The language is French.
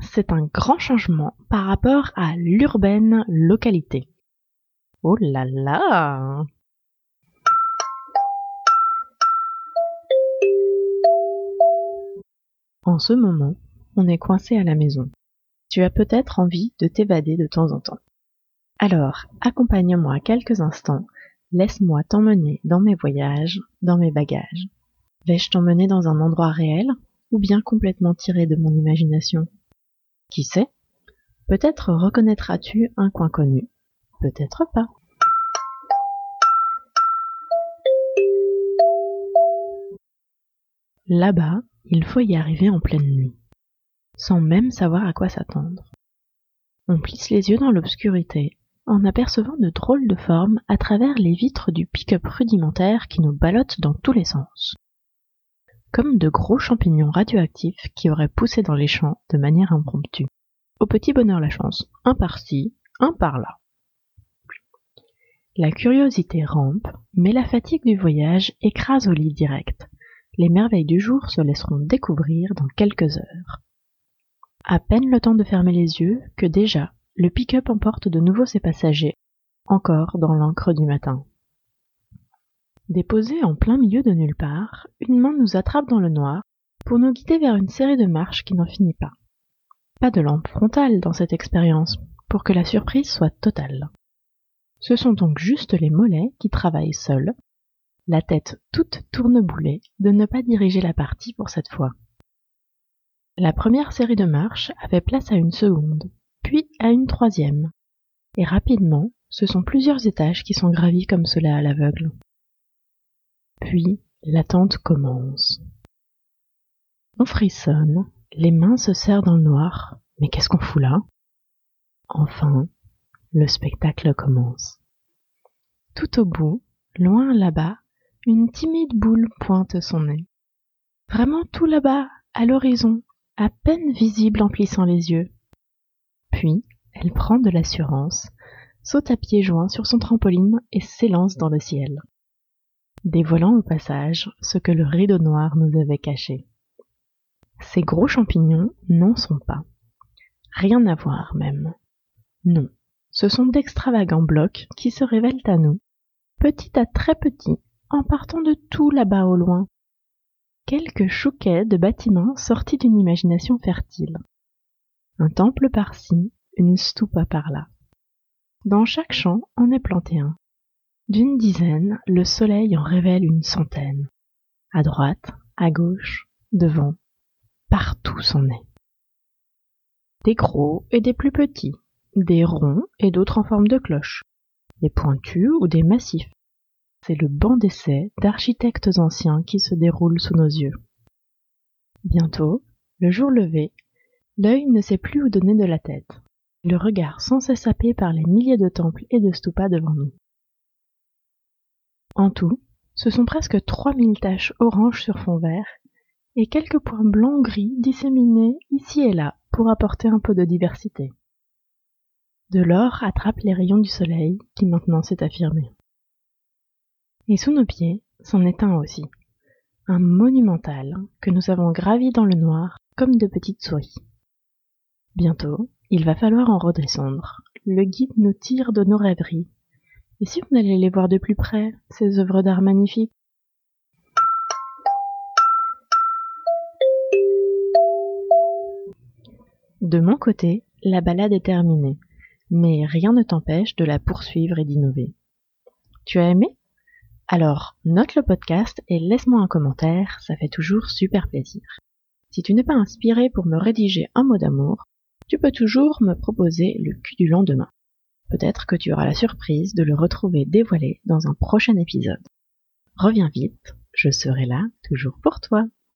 c'est un grand changement par rapport à l'urbaine localité. Oh là là En ce moment, on est coincé à la maison. Tu as peut-être envie de t'évader de temps en temps. Alors, accompagne-moi quelques instants, laisse-moi t'emmener dans mes voyages, dans mes bagages. Vais-je t'emmener dans un endroit réel ou bien complètement tiré de mon imagination? Qui sait? Peut-être reconnaîtras-tu un coin connu, peut-être pas. Là-bas, il faut y arriver en pleine nuit, sans même savoir à quoi s'attendre. On plisse les yeux dans l'obscurité, en apercevant de drôles de formes à travers les vitres du pick-up rudimentaire qui nous ballottent dans tous les sens. Comme de gros champignons radioactifs qui auraient poussé dans les champs de manière impromptue. Au petit bonheur la chance, un par-ci, un par-là. La curiosité rampe, mais la fatigue du voyage écrase au lit direct, les merveilles du jour se laisseront découvrir dans quelques heures. À peine le temps de fermer les yeux que déjà le pick-up emporte de nouveau ses passagers, encore dans l'encre du matin. Déposé en plein milieu de nulle part, une main nous attrape dans le noir pour nous guider vers une série de marches qui n'en finit pas. Pas de lampe frontale dans cette expérience, pour que la surprise soit totale. Ce sont donc juste les mollets qui travaillent seuls, la tête toute tourneboulée, de ne pas diriger la partie pour cette fois. La première série de marches avait place à une seconde, puis à une troisième. Et rapidement, ce sont plusieurs étages qui sont gravis comme cela à l'aveugle. Puis, l'attente commence. On frissonne, les mains se serrent dans le noir. Mais qu'est-ce qu'on fout là? Enfin, le spectacle commence. Tout au bout, loin là-bas, une timide boule pointe son nez. Vraiment tout là-bas, à l'horizon, à peine visible en plissant les yeux. Puis, elle prend de l'assurance, saute à pieds joints sur son trampoline et s'élance dans le ciel, dévoilant au passage ce que le rideau noir nous avait caché. Ces gros champignons n'en sont pas. Rien à voir même. Non, ce sont d'extravagants blocs qui se révèlent à nous, petits à très petits, en partant de tout là-bas au loin. Quelques chouquets de bâtiments sortis d'une imagination fertile. Un temple par-ci, une stupa par-là. Dans chaque champ en est planté un. D'une dizaine, le soleil en révèle une centaine. À droite, à gauche, devant, partout s'en est. Des gros et des plus petits, des ronds et d'autres en forme de cloche, des pointus ou des massifs, c'est le banc d'essai d'architectes anciens qui se déroule sous nos yeux. Bientôt, le jour levé, l'œil ne sait plus où donner de la tête, le regard sans cesse happé par les milliers de temples et de stupas devant nous. En tout, ce sont presque trois mille taches oranges sur fond vert et quelques points blancs gris disséminés ici et là pour apporter un peu de diversité. De l'or attrape les rayons du soleil qui maintenant s'est affirmé. Et sous nos pieds c'en est un aussi, un monumental que nous avons gravi dans le noir comme de petites souris. Bientôt, il va falloir en redescendre. Le guide nous tire de nos rêveries. Et si on allait les voir de plus près, ces œuvres d'art magnifiques? De mon côté, la balade est terminée, mais rien ne t'empêche de la poursuivre et d'innover. Tu as aimé? Alors, note le podcast et laisse-moi un commentaire, ça fait toujours super plaisir. Si tu n'es pas inspiré pour me rédiger un mot d'amour, tu peux toujours me proposer le cul du lendemain. Peut-être que tu auras la surprise de le retrouver dévoilé dans un prochain épisode. Reviens vite, je serai là toujours pour toi.